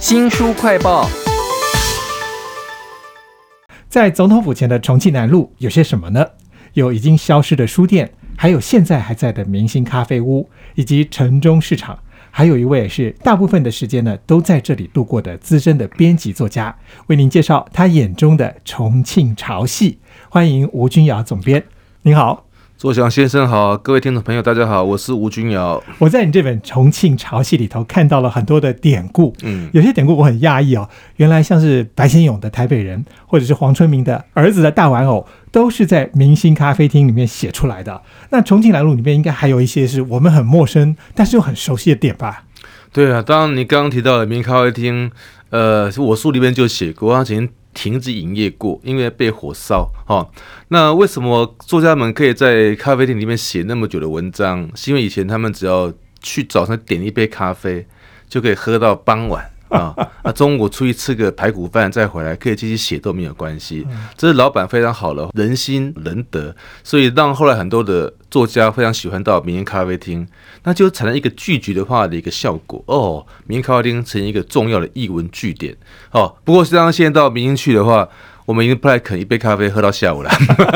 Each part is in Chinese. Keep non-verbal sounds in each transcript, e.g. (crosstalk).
新书快报，在总统府前的重庆南路有些什么呢？有已经消失的书店，还有现在还在的明星咖啡屋，以及城中市场。还有一位是大部分的时间呢都在这里度过的资深的编辑作家，为您介绍他眼中的重庆潮戏。欢迎吴君瑶总编，您好。作祥先生好，各位听众朋友大家好，我是吴君尧。我在你这本《重庆潮戏》里头看到了很多的典故，嗯，有些典故我很讶异哦，原来像是白先勇的台北人，或者是黄春明的儿子的大玩偶，都是在明星咖啡厅里面写出来的。那重庆南路里面应该还有一些是我们很陌生，但是又很熟悉的点吧？对啊，当然你刚刚提到的明星咖啡厅，呃，我书里面就写过，他曾经停止营业过，因为被火烧。哈，那为什么作家们可以在咖啡店里面写那么久的文章？是因为以前他们只要去早上点一杯咖啡，就可以喝到傍晚。(laughs) 啊，那中午出去吃个排骨饭再回来，可以继续写都没有关系。这是老板非常好了，人心仁德，所以让后来很多的作家非常喜欢到民营咖啡厅，那就产生一个聚集的话的一个效果哦。民营咖啡厅成一个重要的译文据点哦。不过实际上现在到民营去的话，我们已经不太肯一杯咖啡喝到下午了，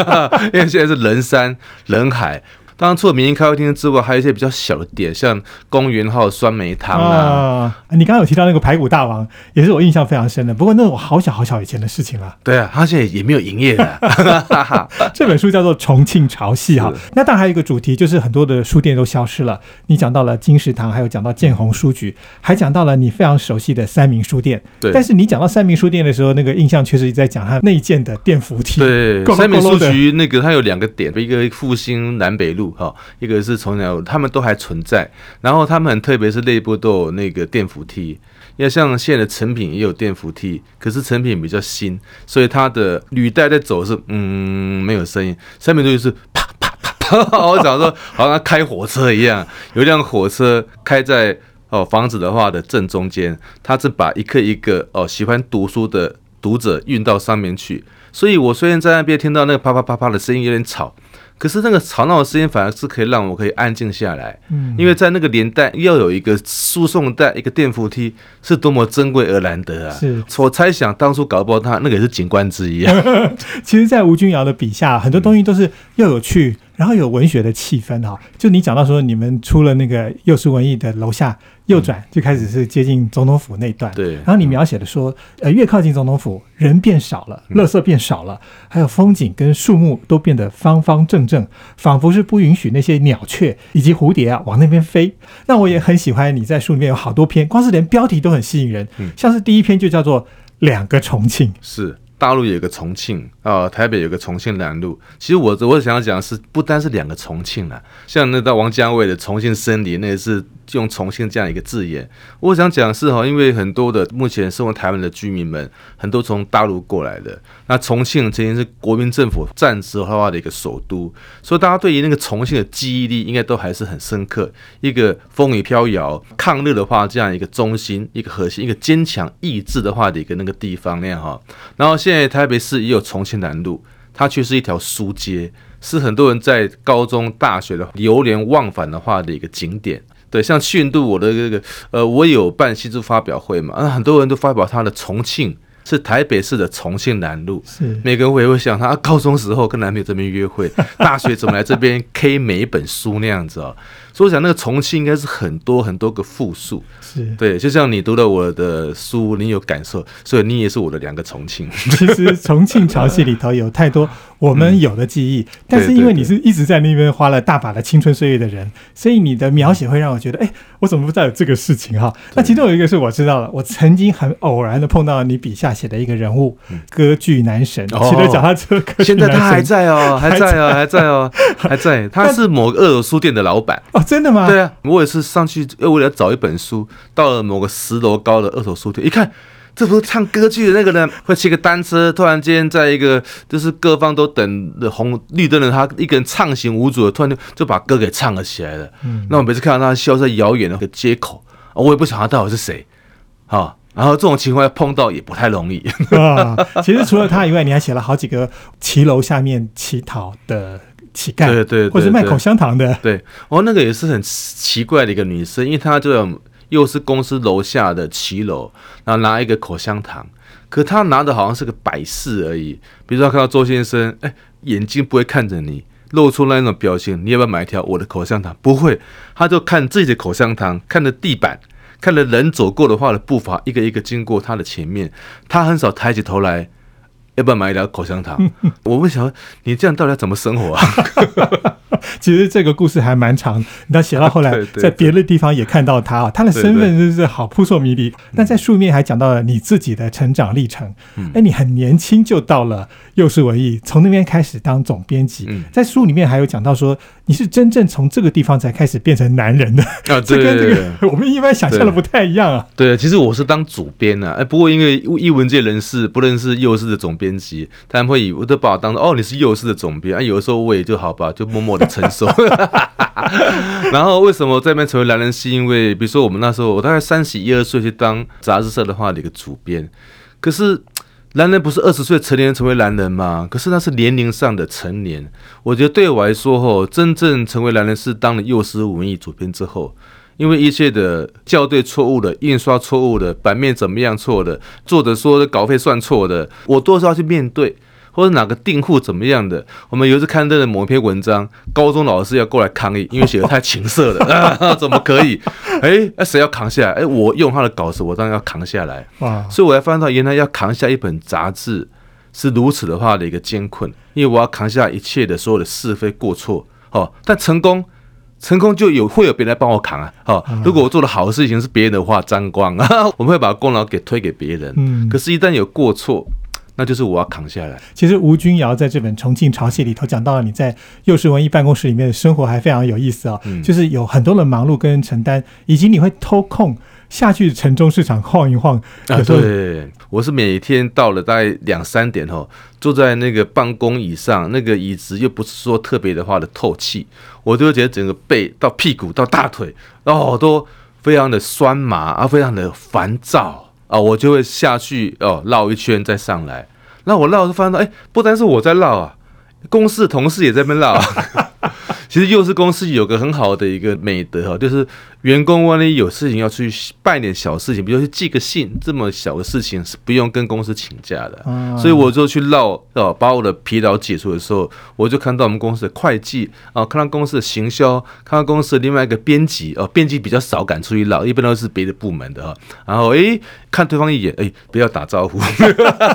(laughs) 因为现在是人山人海。当然，除了民营咖啡厅之外，还有一些比较小的点，像公园还有酸梅汤啊。你刚刚有提到那个排骨大王，也是我印象非常深的。不过那是我好小好小以前的事情了。对啊，他现在也没有营业的。(laughs) 这本书叫做《重庆潮戏》哈。那当然还有一个主题，就是很多的书店都消失了。你讲到了金石堂，还有讲到建宏书局，还讲到了你非常熟悉的三明书店。对。但是你讲到三明书店的时候，那个印象确实在讲它内建的电扶梯。对。三明书局那个它有两个点，一个复兴南北路。哈，一个是从小他们都还存在，然后他们很特别是内部都有那个电扶梯，因为像现在的成品也有电扶梯，可是成品比较新，所以它的履带在走是嗯没有声音，上面就是啪啪啪啪，(laughs) 我想说好像开火车一样，有一辆火车开在哦房子的话的正中间，它是把一个一个哦喜欢读书的读者运到上面去，所以我虽然在那边听到那个啪啪啪啪的声音有点吵。可是那个吵闹的声音反而是可以让我可以安静下来，嗯，因为在那个年代要有一个输送带、一个电扶梯，是多么珍贵而难得啊！是，我猜想当初搞不好他那个也是景观之一啊。(laughs) 其实，在吴君瑶的笔下，很多东西都是又有趣。然后有文学的气氛哈，就你讲到说你们出了那个幼师文艺的楼下右转就开始是接近总统府那段，对。然后你描写的说，呃，越靠近总统府，人变少了，垃圾变少了，还有风景跟树木都变得方方正正，仿佛是不允许那些鸟雀以及蝴蝶啊往那边飞。那我也很喜欢你在书里面有好多篇，光是连标题都很吸引人，像是第一篇就叫做两个重庆，是。大陆有个重庆啊，台北有个重庆南路。其实我我想要讲的是，不单是两个重庆了，像那到王家卫的《重庆森林》，那也是用重庆这样一个字眼。我想讲是哈，因为很多的目前生活台湾的居民们，很多从大陆过来的。那重庆曾经是国民政府战时化的一个首都，所以大家对于那个重庆的记忆力应该都还是很深刻。一个风雨飘摇、抗日的话，这样一个中心、一个核心、一个坚强意志的话的一个那个地方那样哈。然后现在台北市也有重庆南路，它却是一条书街，是很多人在高中、大学的流连忘返的话的一个景点。对，像去年度我的这个呃，我有办新书发表会嘛，那很多人都发表他的重庆是台北市的重庆南路，是每个人也会想他高中时候跟男朋友这边约会，(laughs) 大学怎么来这边 K 每一本书那样子哦。所以我想，那个重庆应该是很多很多个复数，是对，就像你读了我的书，你有感受，所以你也是我的两个重庆。其实重庆潮戏里头有太多我们有的记忆，(laughs) 但是因为你是一直在那边花了大把的青春岁月的人，所以你的描写会让我觉得，(laughs) 哎，我怎么不知道有这个事情哈？那其中有一个是我知道了，我曾经很偶然的碰到你笔下写的一个人物，歌剧男神，骑着脚踏车，现在他还在哦，(laughs) 还在哦，还在。哦，(laughs) 还在，他是某个二手书店的老板。哦。真的吗？对啊，我也是上去又为了找一本书，到了某个十楼高的二手书店，一看，这不是唱歌剧的那个人，会骑个单车，突然间在一个就是各方都等红绿灯的他，一个人畅行无阻的，突然就就把歌给唱了起来了。嗯，那我每次看到他消失在遥远的个街口，我也不晓得他到底是谁，好，然后这种情况碰到也不太容易啊。其实除了他以外，你还写了好几个骑楼下面乞讨的。乞丐，对对，或者卖口香糖的，对，哦，那个也是很奇怪的一个女生，因为她就又是公司楼下的骑楼，然后拿一个口香糖，可她拿的好像是个摆饰而已。比如说看到周先生，哎，眼睛不会看着你，露出那种表情，你要不要买一条我的口香糖？不会，他就看自己的口香糖，看着地板，看着人走过的话的步伐，一个一个经过他的前面，他很少抬起头来。要不要买一条口香糖？(laughs) 我问小你这样到底要怎么生活啊？(laughs) 其实这个故事还蛮长，你写到后来，(laughs) 在别的地方也看到他啊，他的身份真是好扑朔迷离。但在书面还讲到了你自己的成长历程。哎，你很年轻就到了幼师文艺，从那边开始当总编辑。在书里面还有讲到说，你是真正从这个地方才开始变成男人的啊，(laughs) 这跟这个我们一般想象的不太一样啊。对，其实我是当主编啊，哎，不过因为译文界人士不认识幼师的总编辑，他们会以我都把我当做哦，你是幼师的总编啊。有的时候我也就好吧，就默默的承受。(laughs) (laughs) 然后为什么在那边成为男人？是因为比如说我们那时候，我大概三十一二岁去当杂志社的话的一个主编。可是男人不是二十岁成年成为男人吗？可是那是年龄上的成年。我觉得对我来说，吼，真正成为男人是当了幼师文艺主编之后，因为一切的校对错误的、印刷错误的、版面怎么样错的、作者说的稿费算错的，我多少要去面对。或者哪个订户怎么样的？我们有一次刊登的某一篇文章，高中老师要过来抗议，因为写的太情色了，(laughs) (laughs) 怎么可以？哎，那谁要扛下来？哎，我用他的稿子，我当然要扛下来。哇！所以我才发现到，原来要扛下一本杂志是如此的话的一个艰困，因为我要扛下一切的所有的是非过错。哦，但成功，成功就有会有别人来帮我扛啊。哦，如果我做的好的事情是别人的话，沾光啊，(laughs) 我们会把功劳给推给别人。嗯，可是，一旦有过错。那就是我要扛下来。其实吴君瑶在这本《重庆潮戏》里头讲到了你在幼师文艺办公室里面的生活，还非常有意思哦。就是有很多的忙碌跟承担，以及你会偷空下去城中市场晃一晃。啊，对，我是每天到了大概两三点哦，坐在那个办公椅上，那个椅子又不是说特别的话的透气，我就会觉得整个背到屁股到大腿，然后都非常的酸麻啊，非常的烦躁。啊，我就会下去哦，绕一圈再上来。那我绕就发现到，哎，不单是我在绕啊，公司的同事也在那边绕啊。(laughs) 其实又是公司有个很好的一个美德哈，就是员工万一有事情要去办点小事情，比如去寄个信这么小的事情是不用跟公司请假的。所以我就去绕哦，把我的疲劳解除的时候，我就看到我们公司的会计啊，看到公司的行销，看到公司的另外一个编辑哦，编辑比较少敢出去绕，一般都是别的部门的哈。然后诶，看对方一眼，诶，不要打招呼，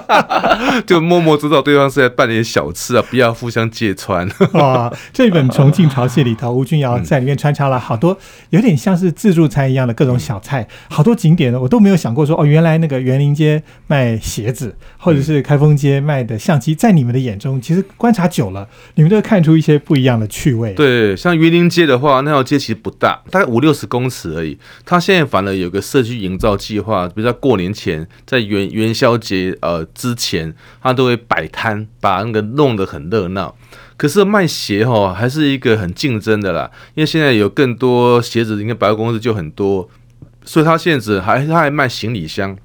(laughs) 就默默知道对方是在办点小吃啊，不要互相揭穿。哇，这本重庆。潮戏里头，吴君瑶在里面穿插了好多有点像是自助餐一样的各种小菜，好多景点呢我都没有想过说哦，原来那个园林街卖鞋子，或者是开封街卖的相机，在你们的眼中，其实观察久了，你们都会看出一些不一样的趣味。对，像园林街的话，那条街其实不大，大概五六十公尺而已。它现在反而有个社区营造计划，比如在过年前，在元元宵节呃之前，它都会摆摊，把那个弄得很热闹。可是卖鞋哈还是一个很竞争的啦，因为现在有更多鞋子，应该百货公司就很多，所以他现在还他还卖行李箱，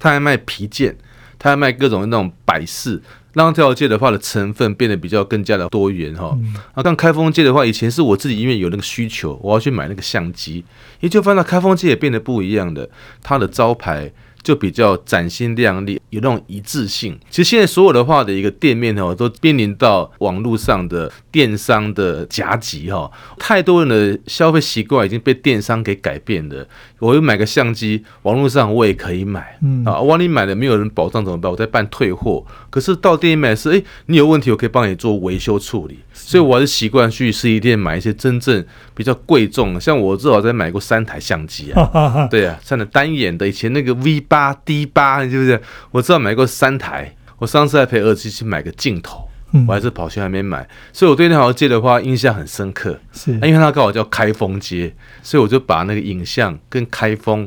他还卖皮件，他还卖各种那种摆饰，让这条街的话的成分变得比较更加的多元哈。啊，像开封街的话，以前是我自己因为有那个需求，我要去买那个相机，也就发现开封街也变得不一样的，它的招牌。就比较崭新亮丽，有那种一致性。其实现在所有的话的一个店面哦，都面临到网络上的电商的夹击哈，太多人的消费习惯已经被电商给改变了。我又买个相机，网络上我也可以买，啊，网里买了没有人保障怎么办？我在办退货。可是到店里买是，哎，你有问题我可以帮你做维修处理。所以我还是习惯去实体店买一些真正比较贵重的，像我至少在买过三台相机啊，(laughs) 对啊，像那单眼的，以前那个 V 八、D 八，是不是？我知道买过三台。我上次还陪儿子去买个镜头，我还是跑去那边买。所以我对那条街的话印象很深刻，是，因为它刚好叫开封街，所以我就把那个影像跟开封。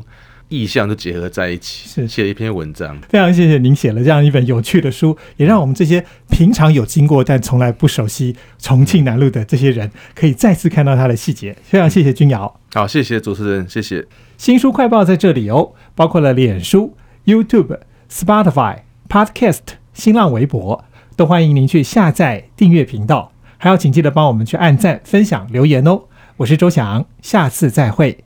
意象都结合在一起，是写了一篇文章。非常谢谢您写了这样一本有趣的书，也让我们这些平常有经过但从来不熟悉重庆南路的这些人，可以再次看到它的细节。非常谢谢君瑶，好，谢谢主持人，谢谢。新书快报在这里哦，包括了脸书、YouTube、Spotify、Podcast、新浪微博，都欢迎您去下载订阅频道，还要请记得帮我们去按赞、分享、留言哦。我是周翔，下次再会。